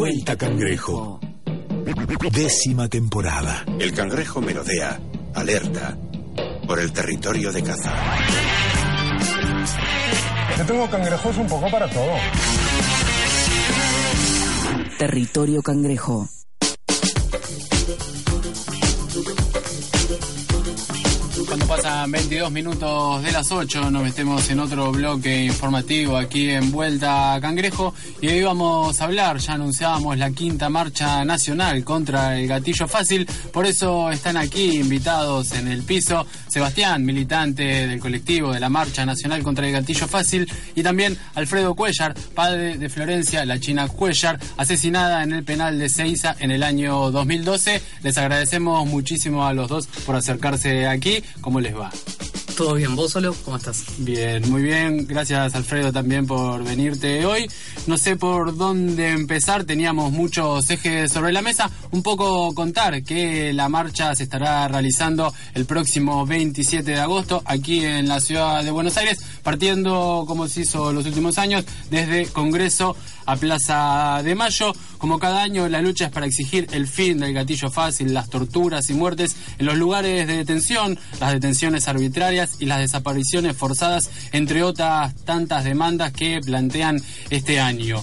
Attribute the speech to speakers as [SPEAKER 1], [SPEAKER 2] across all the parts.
[SPEAKER 1] Vuelta Cangrejo. Décima temporada.
[SPEAKER 2] El cangrejo merodea, alerta, por el territorio de caza.
[SPEAKER 3] Yo tengo cangrejos un poco para todo.
[SPEAKER 4] Territorio Cangrejo.
[SPEAKER 5] Cuando pasan 22 minutos de las 8, nos metemos en otro bloque informativo aquí en Vuelta a Cangrejo y hoy vamos a hablar, ya anunciábamos la quinta marcha nacional contra el gatillo fácil, por eso están aquí invitados en el piso Sebastián, militante del colectivo de la marcha nacional contra el gatillo fácil y también Alfredo Cuellar, padre de Florencia, la china Cuellar, asesinada en el penal de Ceiza en el año 2012. Les agradecemos muchísimo a los dos por acercarse aquí. ¿Cómo les va?
[SPEAKER 6] Todo bien, vos solo, ¿cómo estás?
[SPEAKER 5] Bien, muy bien. Gracias Alfredo también por venirte hoy. No sé por dónde empezar, teníamos muchos ejes sobre la mesa. Un poco contar que la marcha se estará realizando el próximo 27 de agosto aquí en la ciudad de Buenos Aires, partiendo como se hizo los últimos años desde Congreso a Plaza de Mayo. Como cada año, la lucha es para exigir el fin del gatillo fácil, las torturas y muertes en los lugares de detención, las detenciones arbitrarias y las desapariciones forzadas, entre otras tantas demandas que plantean este año.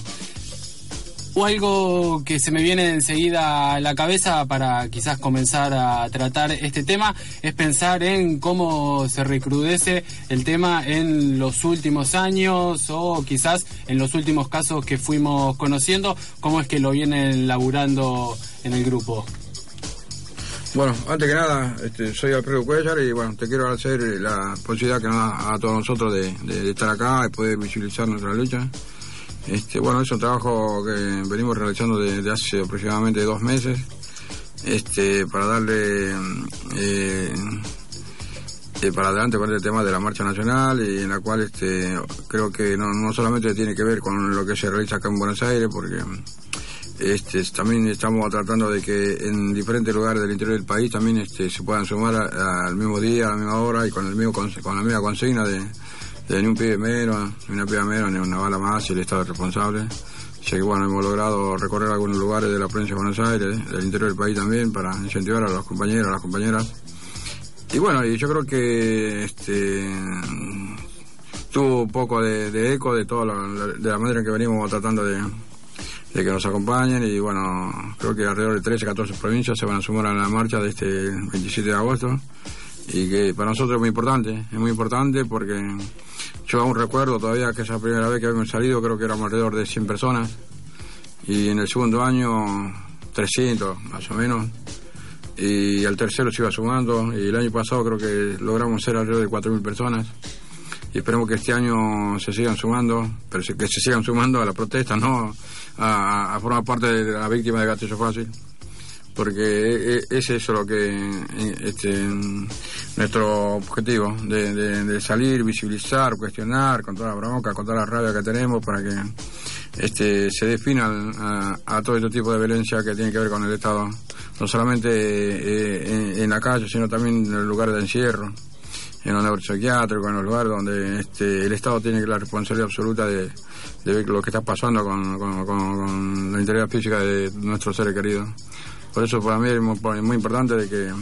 [SPEAKER 5] O algo que se me viene enseguida a la cabeza para quizás comenzar a tratar este tema es pensar en cómo se recrudece el tema en los últimos años o quizás en los últimos casos que fuimos conociendo, cómo es que lo vienen laburando en el grupo.
[SPEAKER 7] Bueno, antes que nada, este, soy Alfredo Cuellar y bueno, te quiero agradecer la posibilidad que nos da a todos nosotros de, de- estar acá y poder visibilizar nuestra lucha. Este, bueno, es un trabajo que venimos realizando desde hace aproximadamente dos meses este, para darle eh, eh, para adelante con el tema de la marcha nacional y en la cual este, creo que no, no solamente tiene que ver con lo que se realiza acá en Buenos Aires, porque este, también estamos tratando de que en diferentes lugares del interior del país también este, se puedan sumar al mismo día, a la misma hora y con, el mismo, con la misma consigna de, de ni un pibe menos, ni una piba menos, ni una bala más y el Estado es responsable. Ya que bueno, hemos logrado recorrer algunos lugares de la provincia de Buenos Aires, del interior del país también, para incentivar a los compañeros, a las compañeras. Y bueno, yo creo que este tuvo un poco de, de eco de toda la, de la manera en que venimos tratando de, de que nos acompañen y bueno, creo que alrededor de 13, 14 provincias se van a sumar a la marcha de este 27 de agosto y que para nosotros es muy importante, es muy importante porque yo aún recuerdo todavía que esa primera vez que habíamos salido creo que éramos alrededor de 100 personas y en el segundo año 300 más o menos y al tercero se iba sumando y el año pasado creo que logramos ser alrededor de 4.000 personas y esperemos que este año se sigan sumando, pero que se sigan sumando a la protesta, no a, a formar parte de la víctima de gatillo fácil, porque e- e- es eso lo que eh, este, nuestro objetivo, de, de- de salir, visibilizar, cuestionar con toda la bronca, con toda la rabia que tenemos para que este, se definan a, a todo este tipo de violencia que tiene que ver con el Estado, no solamente eh, en, la calle, sino también en los lugares de encierro en los neuropsiquiátricos, en los lugares donde este, el Estado tiene la responsabilidad absoluta de, de ver lo que está pasando con, con- con- con la integridad física de nuestros seres queridos. Por eso para mí es muy, importante que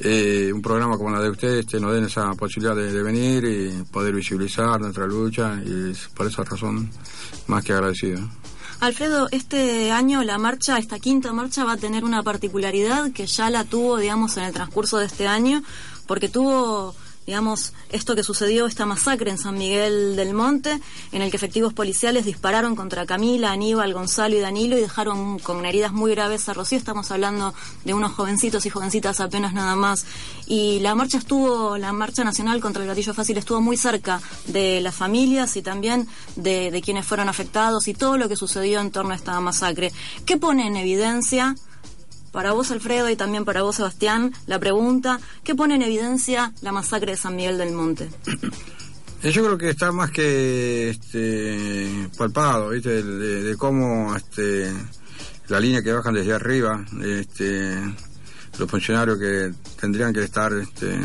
[SPEAKER 7] eh, un programa como la de ustedes este, nos den esa posibilidad de, de venir y poder visibilizar nuestra lucha y por esa razón más que agradecido.
[SPEAKER 8] Alfredo, este año la marcha, esta quinta marcha va a tener una particularidad que ya la tuvo, digamos, en el transcurso de este año, porque tuvo, digamos, esto que sucedió, esta masacre en San Miguel del Monte, en el que efectivos policiales dispararon contra Camila, Aníbal, Gonzalo y Danilo y dejaron con heridas muy graves a Rocío. Estamos hablando de unos jovencitos y jovencitas apenas nada más. Y la marcha estuvo, la marcha nacional contra el gatillo fácil estuvo muy cerca de las familias y también de, de quienes fueron afectados y todo lo que sucedió en torno a esta masacre. ¿Qué pone en evidencia? Para vos, Alfredo, y también para vos, Sebastián, la pregunta, ¿qué pone en evidencia la masacre de San Miguel del Monte?
[SPEAKER 7] Eh, Yo creo que está más que este, palpado, ¿viste? De, de- de cómo este, la línea que bajan desde arriba, este, los funcionarios que tendrían que estar este,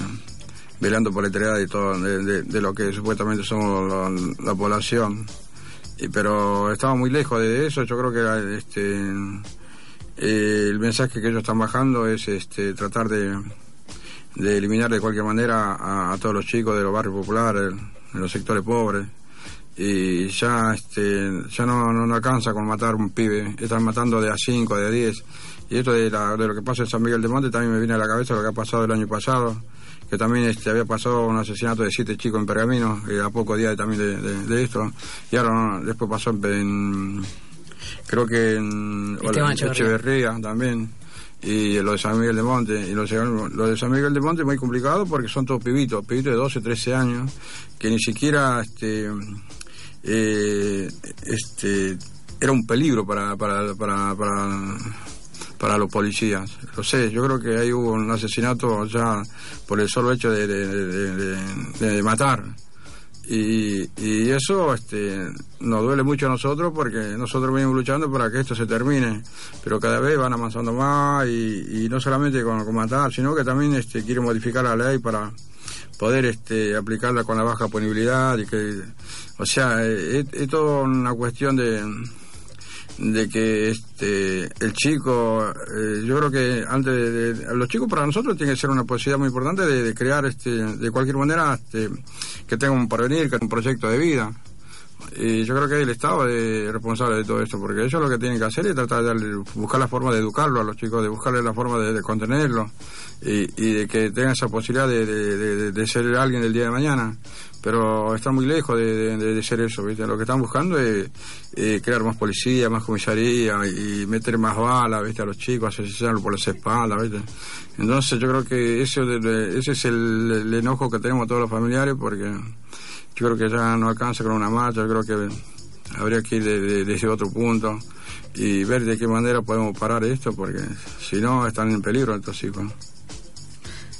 [SPEAKER 7] velando por la integridad de, todo, de, de- lo que supuestamente somos la, la población, y- pero estamos muy lejos de eso. Yo creo que este, eh, el mensaje que ellos están bajando es este, tratar de, de eliminar de cualquier manera a, todos los chicos de los barrios populares, de los sectores pobres. Y ya este, ya no, no, alcanza con matar un pibe, están matando de a 5, de a 10. Y esto de, la- de lo que pasa en San Miguel de Monte también me viene a la cabeza lo que ha pasado el año pasado, que también este, había pasado un asesinato de siete chicos en Pergamino, y a pocos días también de, de- de esto. Y ahora después pasó en- creo que en Echeverría. También. Y lo de San Miguel de Monte. Y lo, de- lo de San Miguel de Monte es muy complicado porque son todos pibitos, pibitos de 12, 13 años, que ni siquiera este, eh, este, era un peligro para, para, para, para, para los policías. Lo sé, yo creo que ahí hubo un asesinato ya por el solo hecho de, de, de- de- de matar. Y, y eso este, nos duele mucho a nosotros porque nosotros venimos luchando para que esto se termine, pero cada vez van avanzando más y, y no solamente con, con matar, sino que también este, quieren modificar la ley para poder este, aplicarla con la baja punibilidad y que, o sea, es, es toda una cuestión de, de que este el chico eh, yo creo que antes de, los chicos para nosotros tiene que ser una posibilidad muy importante de, de crear este de cualquier manera este, que tenga un porvenir que tenga un proyecto de vida y yo creo que el Estado es responsable de todo esto porque ellos lo que tienen que hacer es tratar de buscar la forma de educarlo a los chicos de buscarle la forma de, de contenerlo y, de que tengan esa posibilidad de, ser alguien del día de mañana pero está muy lejos de, ser eso, ¿viste? Lo que están buscando es crear más policía, más comisaría y meter más balas, ¿viste? A los chicos, asesinarlos por las espaldas, ¿viste? Entonces yo creo que de- ese es el, el enojo que tenemos todos los familiares porque yo creo que ya no alcanza con una marcha, yo creo que habría que ir de- de- desde otro punto y ver de qué manera podemos parar esto porque si no están en peligro estos hijos.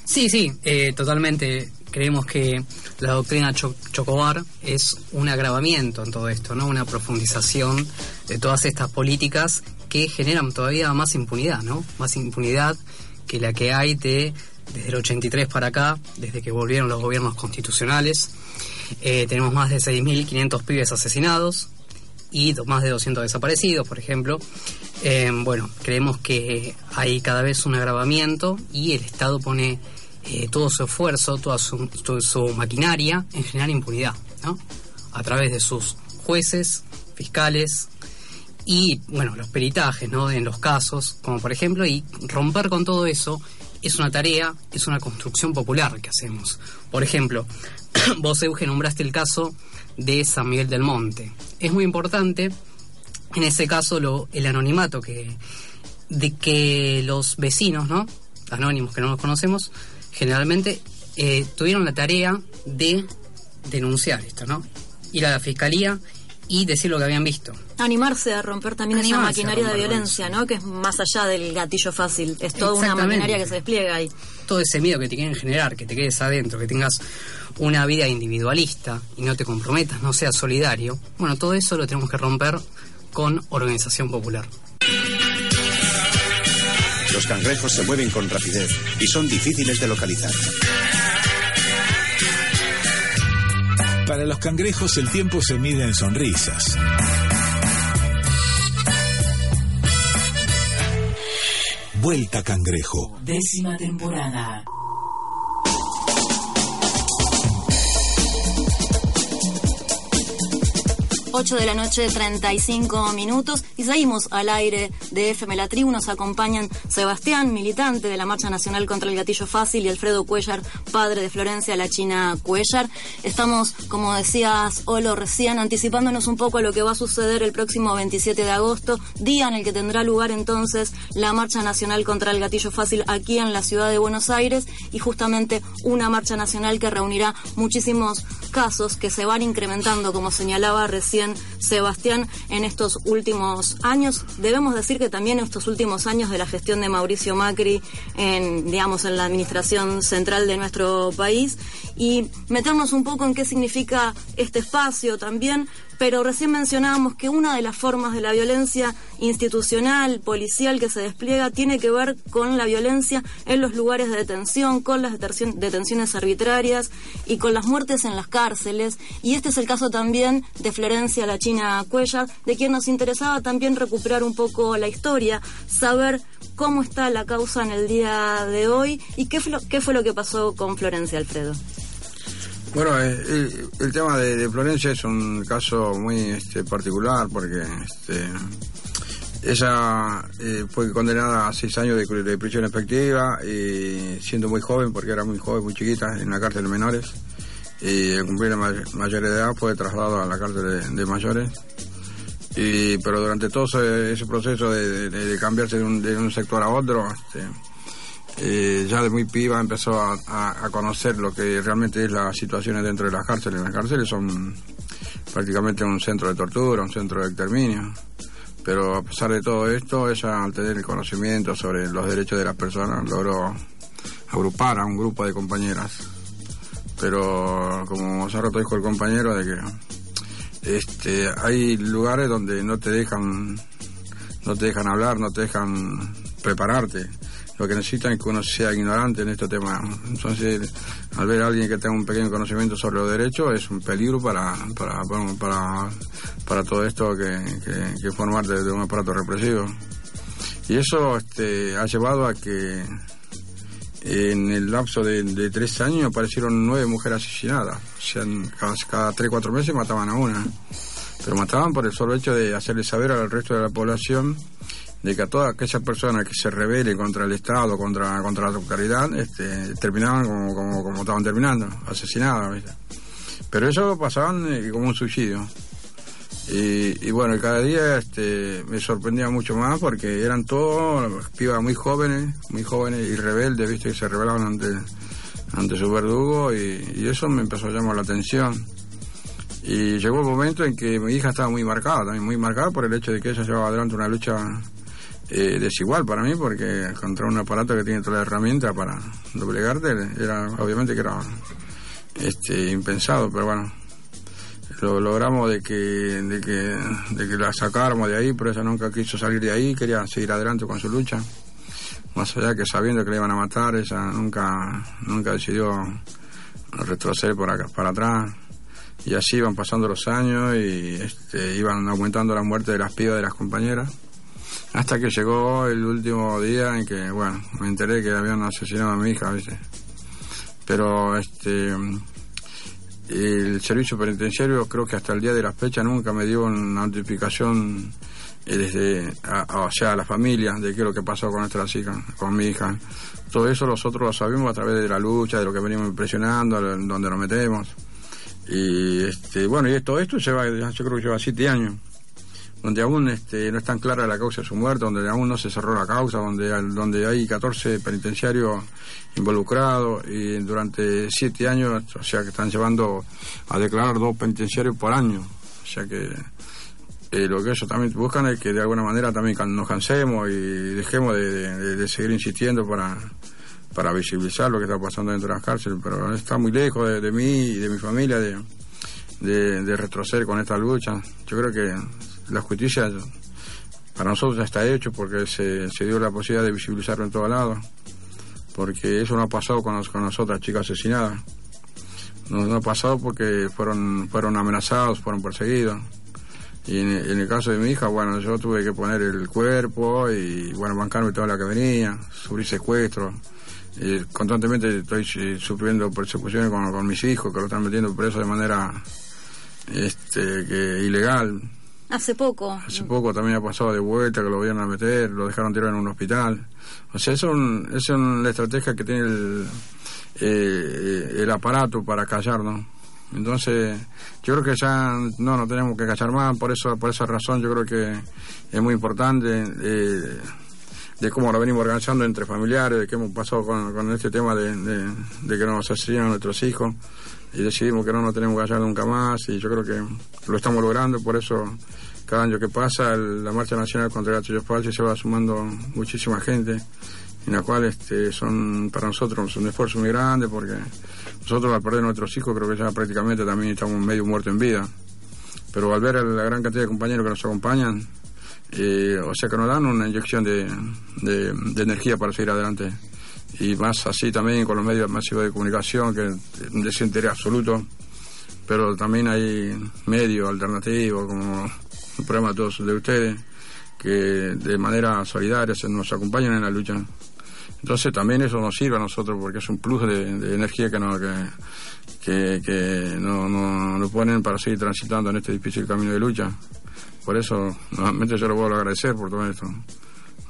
[SPEAKER 6] Sí, sí, eh, totalmente. Creemos que la doctrina Cho- Chocobar es un agravamiento en todo esto, ¿no? Una profundización de todas estas políticas que generan todavía más impunidad, ¿no? Más impunidad que la que hay de desde el 83 para acá, desde que volvieron los gobiernos constitucionales. Eh, tenemos más de 6.500 pibes asesinados y más de 200 desaparecidos, por ejemplo. Eh, bueno, creemos que hay cada vez un agravamiento y el Estado pone eh, todo su esfuerzo, toda su, su- su maquinaria en generar impunidad, ¿no? A través de sus jueces, fiscales y, bueno, los peritajes, ¿no? En los casos, como por ejemplo, y romper con todo eso es una tarea, es una construcción popular que hacemos. Por ejemplo, vos, Euge, nombraste el caso de San Miguel del Monte. Es muy importante, en ese caso, el anonimato que de que los vecinos, ¿no? Anónimos que no los conocemos, generalmente eh, tuvieron la tarea de denunciar esto, ¿no? Ir a la fiscalía y decir lo que habían visto.
[SPEAKER 8] Animarse a romper también esa
[SPEAKER 6] Animarse
[SPEAKER 8] maquinaria de violencia, ¿no? Que es más allá del gatillo fácil. Es toda una maquinaria que se despliega ahí.
[SPEAKER 6] todo ese miedo que te quieren generar, que te quedes adentro, que tengas una vida individualista y no te comprometas, no seas solidario, bueno, todo eso lo tenemos que romper con organización popular.
[SPEAKER 2] Los cangrejos se mueven con rapidez y son difíciles de localizar.
[SPEAKER 1] Para los cangrejos el tiempo se mide en sonrisas. Vuelta cangrejo.
[SPEAKER 4] Décima temporada.
[SPEAKER 8] Ocho de la noche, 35 minutos. Y seguimos al aire de FM La Tribu. Nos acompañan Sebastián, militante de la Marcha Nacional contra el Gatillo Fácil, y Alfredo Cuellar, padre de Florencia, la China Cuellar. Estamos, como decías, Olo, recién anticipándonos un poco a lo que va a suceder el próximo 27 de agosto, día en el que tendrá lugar entonces la Marcha Nacional contra el Gatillo Fácil aquí en la ciudad de Buenos Aires y justamente una marcha nacional que reunirá muchísimos casos que se van incrementando, como señalaba recién Sebastián, en estos últimos años. Debemos decir que también en estos últimos años de la gestión de Mauricio Macri en, digamos, en la administración central de nuestro país y meternos un poco en qué significa este espacio también pero recién mencionábamos que una de las formas de la violencia institucional, policial que se despliega tiene que ver con la violencia en los lugares de detención, con las detenciones arbitrarias y con las muertes en las cárceles. Y este es el caso también de Florencia La China Cuellar, de quien nos interesaba también recuperar un poco la historia, saber cómo está la causa en el día de hoy y qué fue lo, qué fue lo que pasó con Florencia Alfredo.
[SPEAKER 7] Bueno, eh, el, tema de, Florencia es un caso muy este, particular porque este, ella eh, fue condenada a seis años de, prisión efectiva y siendo muy joven, porque era muy joven, muy chiquita, en la cárcel de menores. Y al cumplir la mayor de edad fue trasladado a la cárcel de, mayores. Y, pero durante todo ese, proceso de, cambiarse de un, sector a otro, este, eh, ya de muy piba empezó a, conocer lo que realmente es las situaciones dentro de las cárceles. Las cárceles son prácticamente un centro de tortura, un centro de exterminio. Pero a pesar de todo esto, ella al tener el conocimiento sobre los derechos de las personas logró agrupar a un grupo de compañeras. Pero como hace rato dijo el compañero, de que este, hay lugares donde no te dejan, no te dejan hablar, no te dejan prepararte lo que necesitan es que uno sea ignorante en este tema. Entonces, al ver a alguien que tenga un pequeño conocimiento sobre los derechos, es un peligro para, para, para, para todo esto que, que, formar de, un aparato represivo. Y eso este, ha llevado a que en el lapso de, tres años aparecieron nueve mujeres asesinadas. O sea, cada, cada tres, cuatro meses mataban a una. Pero mataban por el solo hecho de hacerle saber al resto de la población de que a todas aquellas personas que se rebelen contra el Estado, contra, contra la autoridad, este, terminaban como, como, como estaban terminando, asesinadas. Pero eso pasaban eh, como un suicidio. Y, y, bueno, cada día este, me sorprendía mucho más porque eran todos pibas muy jóvenes, muy jóvenes y rebeldes, ¿viste? que se rebelaban ante, ante su verdugo y, y eso me empezó a llamar la atención. Y llegó el momento en que mi hija estaba muy marcada, también muy marcada por el hecho de que ella llevaba adelante una lucha eh, desigual para mí porque contra un aparato que tiene toda la herramienta para doblegarte era obviamente que era este impensado pero bueno lo logramos de que de que de que la sacáramos de ahí pero ella nunca quiso salir de ahí quería seguir adelante con su lucha. Más allá que sabiendo que le iban a matar ella nunca nunca decidió retroceder por para atrás. Y así iban pasando los años y este, iban aumentando la muerte de las pibas de las compañeras hasta que llegó el último día en que, bueno, me enteré que habían asesinado a mi hija, ¿viste? Pero, este, el servicio penitenciario creo que hasta el día de la fecha nunca me dio una notificación eh, desde, o sea, a la familia de qué es lo que pasó con nuestra hija, con mi hija. Todo eso nosotros lo sabemos a través de la lucha, de lo que venimos impresionando, donde nos metemos. Y, este, bueno, y todo esto lleva, yo creo que lleva siete años donde aún este, no es tan clara la causa de su muerte, donde aún no se cerró la causa, donde, donde hay 14 penitenciarios involucrados y durante siete años, o sea que están llevando a declarar dos penitenciarios por año. O sea que eh, lo que ellos también buscan es que de alguna manera también nos cansemos y dejemos de, seguir insistiendo para, para visibilizar lo que está pasando dentro de las cárceles, pero está muy lejos de, de mí y de mi familia de, de retroceder con esta lucha. Yo creo que la justicia para nosotros ya está hecho porque se, se dio la posibilidad de visibilizarlo en todos lados. Porque eso no ha pasado con, con las otras chicas asesinadas. No, ha pasado porque fueron, fueron amenazados, fueron perseguidos. Y en, el caso de mi hija, bueno, yo tuve que poner el cuerpo y, bueno, bancarme toda la que venía, sufrir secuestro. Y constantemente estoy sufriendo persecuciones con, con mis hijos, que lo están metiendo preso de manera este, que, ilegal.
[SPEAKER 8] Hace poco.
[SPEAKER 7] Hace poco también ha pasado de vuelta que lo vieron a meter, lo dejaron tirar en un hospital. O sea, es, un, es la estrategia que tiene el, eh, el aparato para callarnos. Entonces, yo creo que ya no, no tenemos que callar más, por eso por esa razón yo creo que es muy importante eh, de cómo lo venimos organizando entre familiares, de qué hemos pasado con, con este tema de, de, que nos asesinan nuestros hijos y decidimos que no nos tenemos que callar nunca más y yo creo que lo estamos logrando, por eso cada año que pasa la Marcha Nacional contra el Gatillo Falso se va sumando muchísima gente, en la cual este, son para nosotros un esfuerzo muy grande porque nosotros al perder nuestros hijos creo que ya prácticamente también estamos medio muertos en vida. pero al ver la gran cantidad de compañeros que nos acompañan, eh, o sea que nos dan una inyección de, de energía para seguir adelante y más así también con los medios masivos de comunicación, que un desinterés absoluto, pero también hay medios alternativos, como el programa de todos de ustedes, que de manera solidaria se nos acompañan en la lucha. Entonces también eso nos sirve a nosotros porque es un plus de, energía que nos, que, que, que no, no, nos ponen para seguir transitando en este difícil camino de lucha. Por eso, nuevamente yo lo vuelvo a agradecer por todo esto.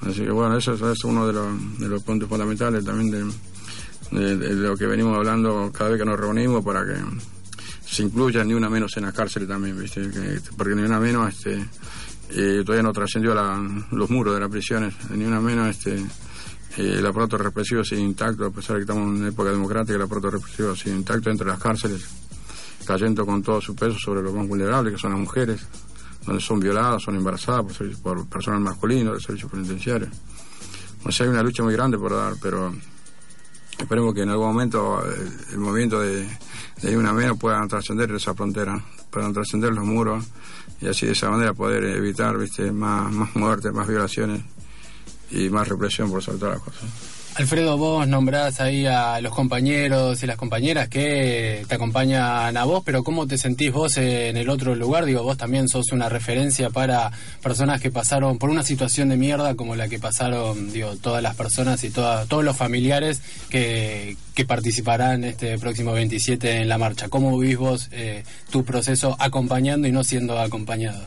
[SPEAKER 7] Así que bueno, eso, es uno de los, de los puntos fundamentales también de, lo que venimos hablando cada vez que nos reunimos para que se incluya ni una menos en las cárceles también, ¿viste? Que, porque ni una menos este, eh, todavía no trascendió los muros de las prisiones, ni una menos este, eh, el aparato represivo sigue intacto, a pesar de que estamos en una época democrática, el aparato represivo sigue intacto entre las cárceles, cayendo con todo su peso sobre los más vulnerables, que son las mujeres donde son violadas, son embarazadas por, por personal masculino del servicio penitenciario. O sea, hay una lucha muy grande por dar, pero esperemos que en algún momento el, el movimiento de, de una menos puedan trascender esa frontera, puedan trascender los muros y así de esa manera poder evitar viste más, más muertes, más violaciones y más represión por sobre todas las cosas.
[SPEAKER 5] Alfredo, vos nombrás ahí a los compañeros y las compañeras que te acompañan a vos, pero ¿cómo te sentís vos en el otro lugar? Digo, vos también sos una referencia para personas que pasaron por una situación de mierda como la que pasaron, digo, todas las personas y toda, todos los familiares que, que participarán este próximo 27 en la marcha. ¿Cómo vivís vos eh, tu proceso acompañando y no siendo acompañado?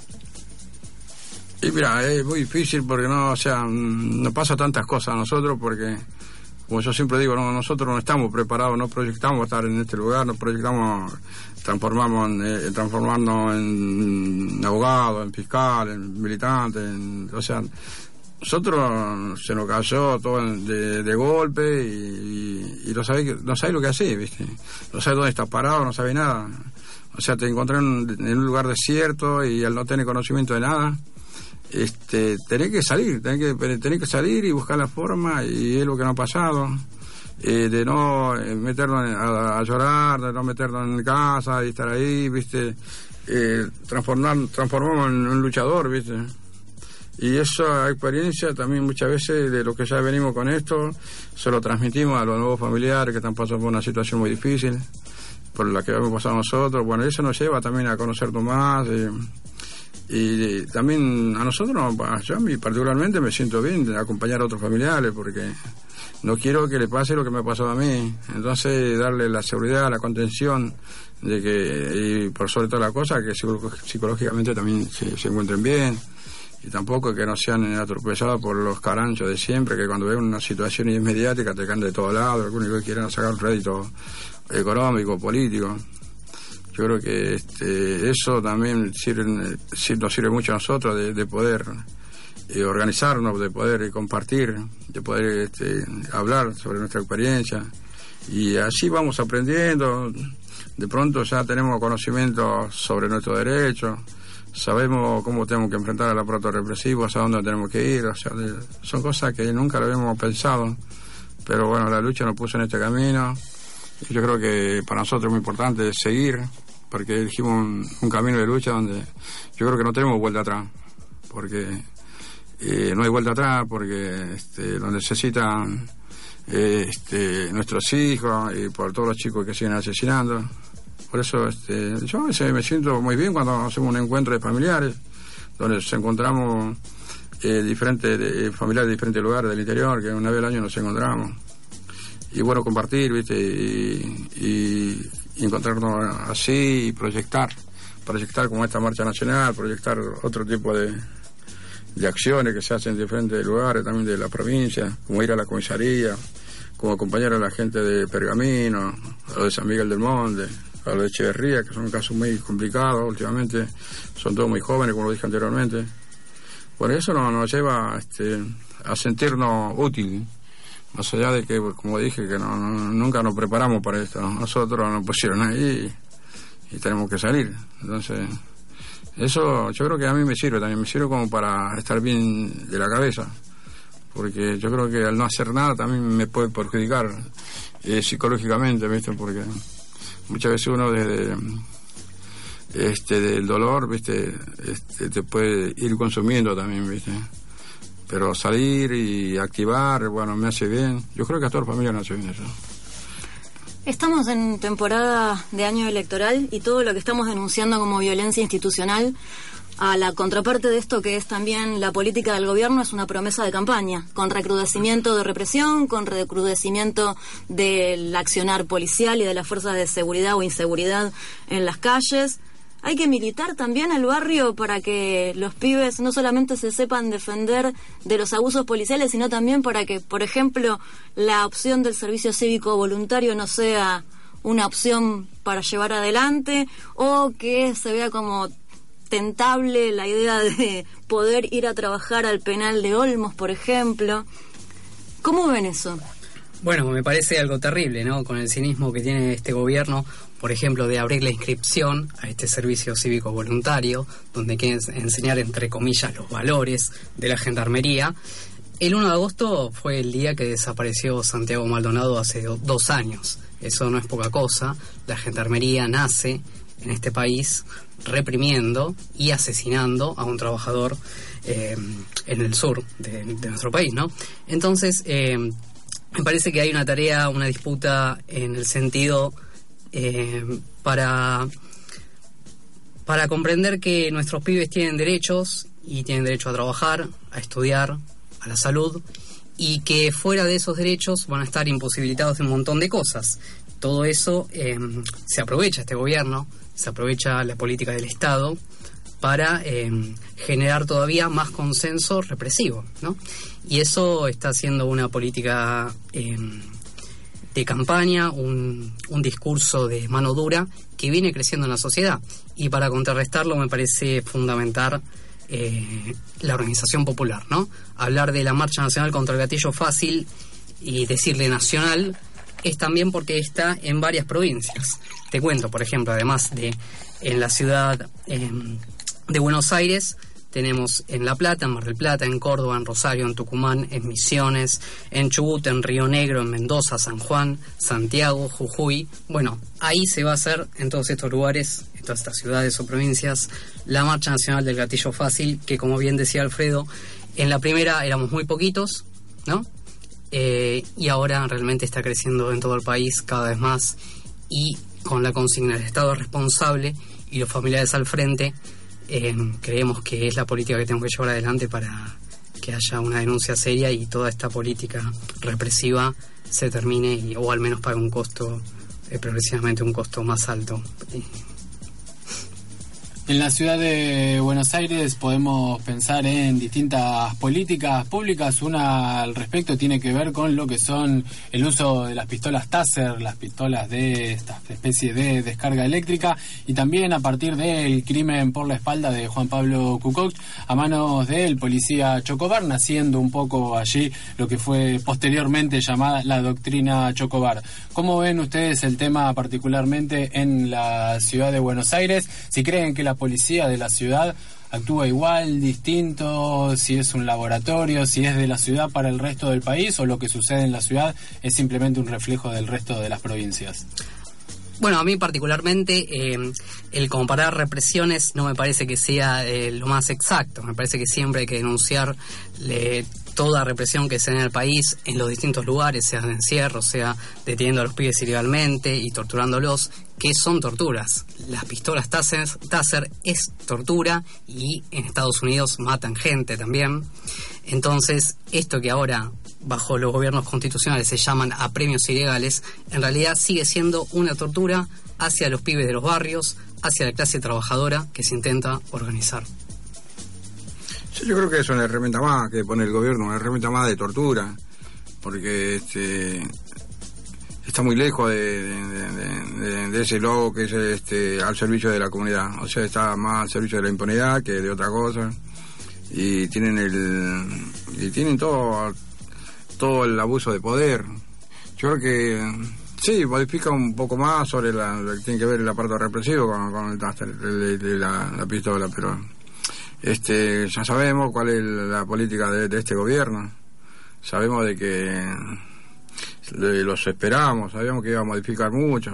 [SPEAKER 7] Y mira, es muy difícil porque no, o sea, no pasa tantas cosas a nosotros porque, como yo siempre digo, no, nosotros no estamos preparados, no proyectamos estar en este lugar, no proyectamos transformamos eh, transformarnos en abogado, en fiscal, en militante, en, o sea, nosotros se nos cayó todo de, de golpe y, y, y no sabéis no sabe lo que hacéis, ¿viste? No sabes dónde estás parado, no sabes nada. O sea, te encontré en, en un lugar desierto y al no tener conocimiento de nada, este, tenés que salir, tenés que, tenés que salir y buscar la forma, y es lo que no ha pasado, eh, de no meternos a, a, llorar, de no meternos en casa y estar ahí, viste, eh, transformar, transformamos en un luchador, viste. Y esa experiencia también muchas veces de lo que ya venimos con esto, se lo transmitimos a los nuevos familiares que están pasando por una situación muy difícil, por la que hemos pasado nosotros. Bueno, eso nos lleva también a conocernos más. Eh, y también a nosotros, yo a mí particularmente me siento bien acompañar a otros familiares porque no quiero que le pase lo que me ha pasado a mí. Entonces, darle la seguridad, la contención, de que, y por sobre todas las cosas, que psicológicamente también se, encuentren bien. Y tampoco que no sean atropellados por los caranchos de siempre, que cuando ven una situación inmediática te caen de todos lados, algunos que quieran sacar un rédito económico, político. Yo creo que este, eso también sirve, nos sirve mucho a nosotros de, de poder eh, organizarnos, de poder compartir, de poder este, hablar sobre nuestra experiencia. Y así vamos aprendiendo. De pronto ya tenemos conocimiento sobre nuestros derechos, sabemos cómo tenemos que enfrentar al aparato represivo, hacia dónde tenemos que ir. O sea, son cosas que nunca lo habíamos pensado. Pero bueno, la lucha nos puso en este camino. Y yo creo que para nosotros es muy importante seguir, porque elegimos un, camino de lucha donde yo creo que no tenemos vuelta atrás, porque eh, no hay vuelta atrás, porque este, lo necesitan eh, este, nuestros hijos y por todos los chicos que siguen asesinando. Por eso este, yo me siento muy bien cuando hacemos un encuentro de familiares, donde nos encontramos eh, diferentes familiares de diferentes lugares del interior, que una vez al año nos encontramos. Y bueno, compartir, ¿viste? y encontrarnos así y proyectar, proyectar como esta marcha nacional, proyectar otro tipo de, de acciones que se hacen en diferentes lugares también de la provincia, como ir a la comisaría, como acompañar a la gente de Pergamino, a de San Miguel del Monte, a los de Echeverría, que son casos muy complicados últimamente, son todos muy jóvenes, como lo dije anteriormente. Por eso nos, nos lleva este, a sentirnos útiles más allá de que, como dije, que no, nunca nos preparamos para esto. Nosotros nos pusieron ahí y, y, tenemos que salir. Entonces, eso yo creo que a mí me sirve también, me sirve como para estar bien de la cabeza. Porque yo creo que al no hacer nada también me puede perjudicar eh, psicológicamente, ¿viste? Porque muchas veces uno desde este del dolor, viste, este, te puede ir consumiendo también, viste. Pero salir y activar, bueno, me hace bien. Yo creo que a toda la familia me hace bien eso.
[SPEAKER 8] Estamos en temporada de año electoral y todo lo que estamos denunciando como violencia institucional a la contraparte de esto que es también la política del gobierno es una promesa de campaña, con recrudecimiento de represión, con recrudecimiento del accionar policial y de las fuerzas de seguridad o inseguridad en las calles. Hay que militar también el barrio para que los pibes no solamente se sepan defender de los abusos policiales, sino también para que, por ejemplo, la opción del servicio cívico voluntario no sea una opción para llevar adelante o que se vea como tentable la idea de poder ir a trabajar al penal de Olmos, por ejemplo. ¿Cómo ven eso?
[SPEAKER 6] Bueno, me parece algo terrible, ¿no? Con el cinismo que tiene este gobierno, por ejemplo, de abrir la inscripción a este servicio cívico voluntario, donde quieren enseñar, entre comillas, los valores de la gendarmería. El 1 de agosto fue el día que desapareció Santiago Maldonado hace dos años. Eso no es poca cosa. La gendarmería nace en este país reprimiendo y asesinando a un trabajador eh, en el sur de, nuestro país, ¿no? Entonces, eh, me parece que hay una tarea, una disputa en el sentido eh, para, para comprender que nuestros pibes tienen derechos y tienen derecho a trabajar, a estudiar, a la salud y que fuera de esos derechos van a estar imposibilitados de un montón de cosas. Todo eso se aprovecha este gobierno se aprovecha la política del Estado para eh, generar todavía más consenso represivo, ¿no? Y eso está siendo una política eh, de campaña, un, un, discurso de mano dura que viene creciendo en la sociedad. Y para contrarrestarlo me parece fundamental eh, la organización popular, ¿no? Hablar de la Marcha Nacional contra el Gatillo Fácil y decirle nacional es también porque está en varias provincias. Te cuento, por ejemplo, además de en la ciudad em, de Buenos Aires, tenemos en La Plata, en Mar del Plata, en Córdoba, en Rosario, en Tucumán, en Misiones, en Chubut, en Río Negro, en Mendoza, San Juan, Santiago, Jujuy. Bueno, ahí se va a hacer en todos estos lugares, en todas estas ciudades o provincias, la Marcha Nacional del Gatillo Fácil, que como bien decía Alfredo, en la primera éramos muy poquitos, ¿no? Eh, y ahora realmente está creciendo en todo el país cada vez más y con la consigna del Estado responsable y los familiares al frente, eh, creemos que es la política que tenemos que llevar adelante para que haya una denuncia seria y toda esta política represiva se termine y, o al menos pague un costo, eh, progresivamente un costo más alto.
[SPEAKER 5] En la ciudad de Buenos Aires podemos pensar en distintas políticas públicas. Una al respecto tiene que ver con lo que son el uso de las pistolas Taser, las pistolas de esta especie de descarga eléctrica, y también a partir del crimen por la espalda de Juan Pablo Cucoch a manos del policía Chocobar, naciendo un poco allí lo que fue posteriormente llamada la doctrina Chocobar. ¿Cómo ven ustedes el tema particularmente en la ciudad de Buenos Aires? Si creen que la policía de la ciudad actúa igual, distinto, si es un laboratorio, si es de la ciudad para el resto del país o lo que sucede en la ciudad es simplemente un reflejo del resto de las provincias.
[SPEAKER 6] Bueno, a mí particularmente eh, el comparar represiones no me parece que sea eh, lo más exacto. Me parece que siempre hay que denunciar toda represión que se da en el país, en los distintos lugares, sea de encierro, sea deteniendo a los pibes ilegalmente y torturándolos, que son torturas. Las pistolas Taser, Taser es tortura y en Estados Unidos matan gente también. Entonces, esto que ahora bajo los gobiernos constitucionales se llaman a premios ilegales, en realidad sigue siendo una tortura hacia los pibes de los barrios, hacia la clase trabajadora que se intenta organizar.
[SPEAKER 7] Yo creo que es una herramienta más que pone el gobierno, una herramienta más de tortura, porque este, está muy lejos de, ese logo que es este, al servicio de la comunidad, o sea, está más al servicio de la impunidad que de otra cosa y tienen el y tienen todo todo el abuso de poder. Yo creo que sí, modifica un poco más sobre la, lo que tiene que ver el aparato represivo con, el de, la, pistola, pero este ya sabemos cuál es la política de, este gobierno. Sabemos de que los esperamos, sabíamos que iba a modificar mucho.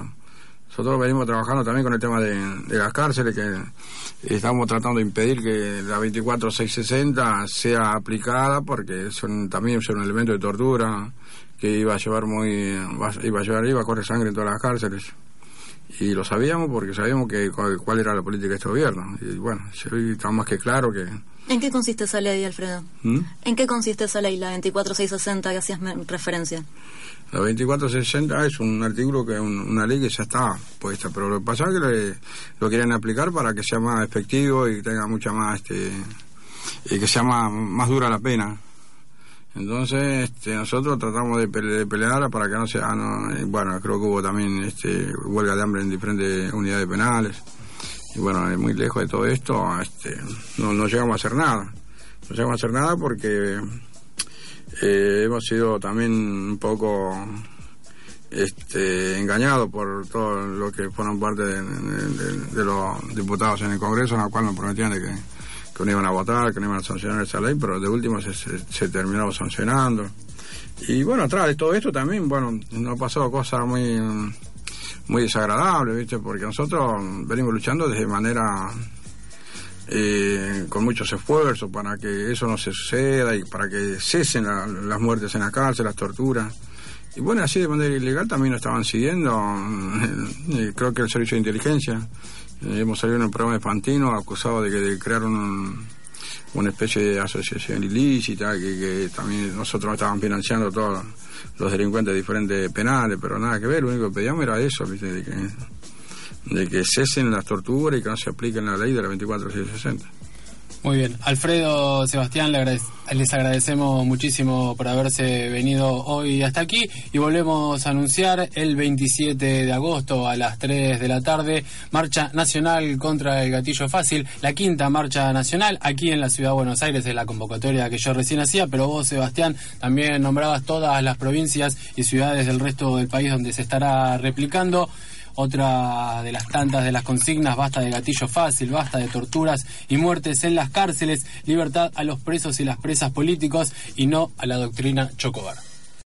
[SPEAKER 7] Nosotros venimos trabajando también con el tema de, las cárceles, que estamos tratando de impedir que la 24660 sea aplicada porque son también son un elemento de tortura que iba a llevar muy iba a llevar iba a correr sangre en todas las cárceles y lo sabíamos porque sabíamos que cuál, cuál era la política de este gobierno y bueno está más que claro que
[SPEAKER 8] ¿En qué consiste esa ley, Alfredo?
[SPEAKER 7] ¿Mm?
[SPEAKER 8] ¿En qué consiste esa ley, la 24660 que hacías referencia?
[SPEAKER 7] La 2460 es un artículo que es un- una ley que ya está puesta, pero lo que pasa es que le- lo quieren aplicar para que sea más efectivo y tenga mucha más, este, y que sea más, más dura la pena. Entonces, este, nosotros tratamos de, pele- de pelear para que no sea, no, y bueno, creo que hubo también este, huelga de hambre en diferentes unidades penales. Y bueno, muy lejos de todo esto, este, no, no llegamos a hacer nada. No llegamos a hacer nada porque eh, hemos sido también un poco este, engañados por todo lo que fueron parte de los diputados en el Congreso, en la cual nos prometían de que, que no iban a votar, que no iban a sancionar esa ley, pero de último se, se, terminó sancionando. Y bueno, atrás de todo esto también, bueno, nos pasó cosas muy muy desagradables, ¿viste? Porque nosotros venimos luchando de manera eh, con muchos esfuerzos para que eso no se suceda y para que cesen la- las muertes en la cárcel, las torturas. Y bueno, así de manera ilegal también nos estaban siguiendo, eh, creo que el servicio de inteligencia. Hemos salido en un programa de Fantino acusado de que de crear un- una especie de asociación ilícita, que, que también nosotros estaban financiando todos los delincuentes de diferentes penales, pero nada que ver, lo único que pedíamos era eso. De que, de que cesen las torturas y que no se apliquen la ley de la 24660.
[SPEAKER 5] Muy bien. Alfredo, Sebastián, les agradecemos muchísimo por haberse venido hoy hasta aquí y volvemos a anunciar el 27 de agosto a las 3 de la tarde, Marcha Nacional contra el Gatillo Fácil, la quinta Marcha Nacional aquí en la Ciudad de Buenos Aires, es la convocatoria que yo recién hacía, pero vos, Sebastián, también nombrabas todas las provincias y ciudades del resto del país donde se estará replicando. Otra de las tantas de las consignas, basta de gatillo fácil, basta de torturas y muertes en las cárceles, libertad a los presos y las presas políticos y no a la doctrina Chocobar.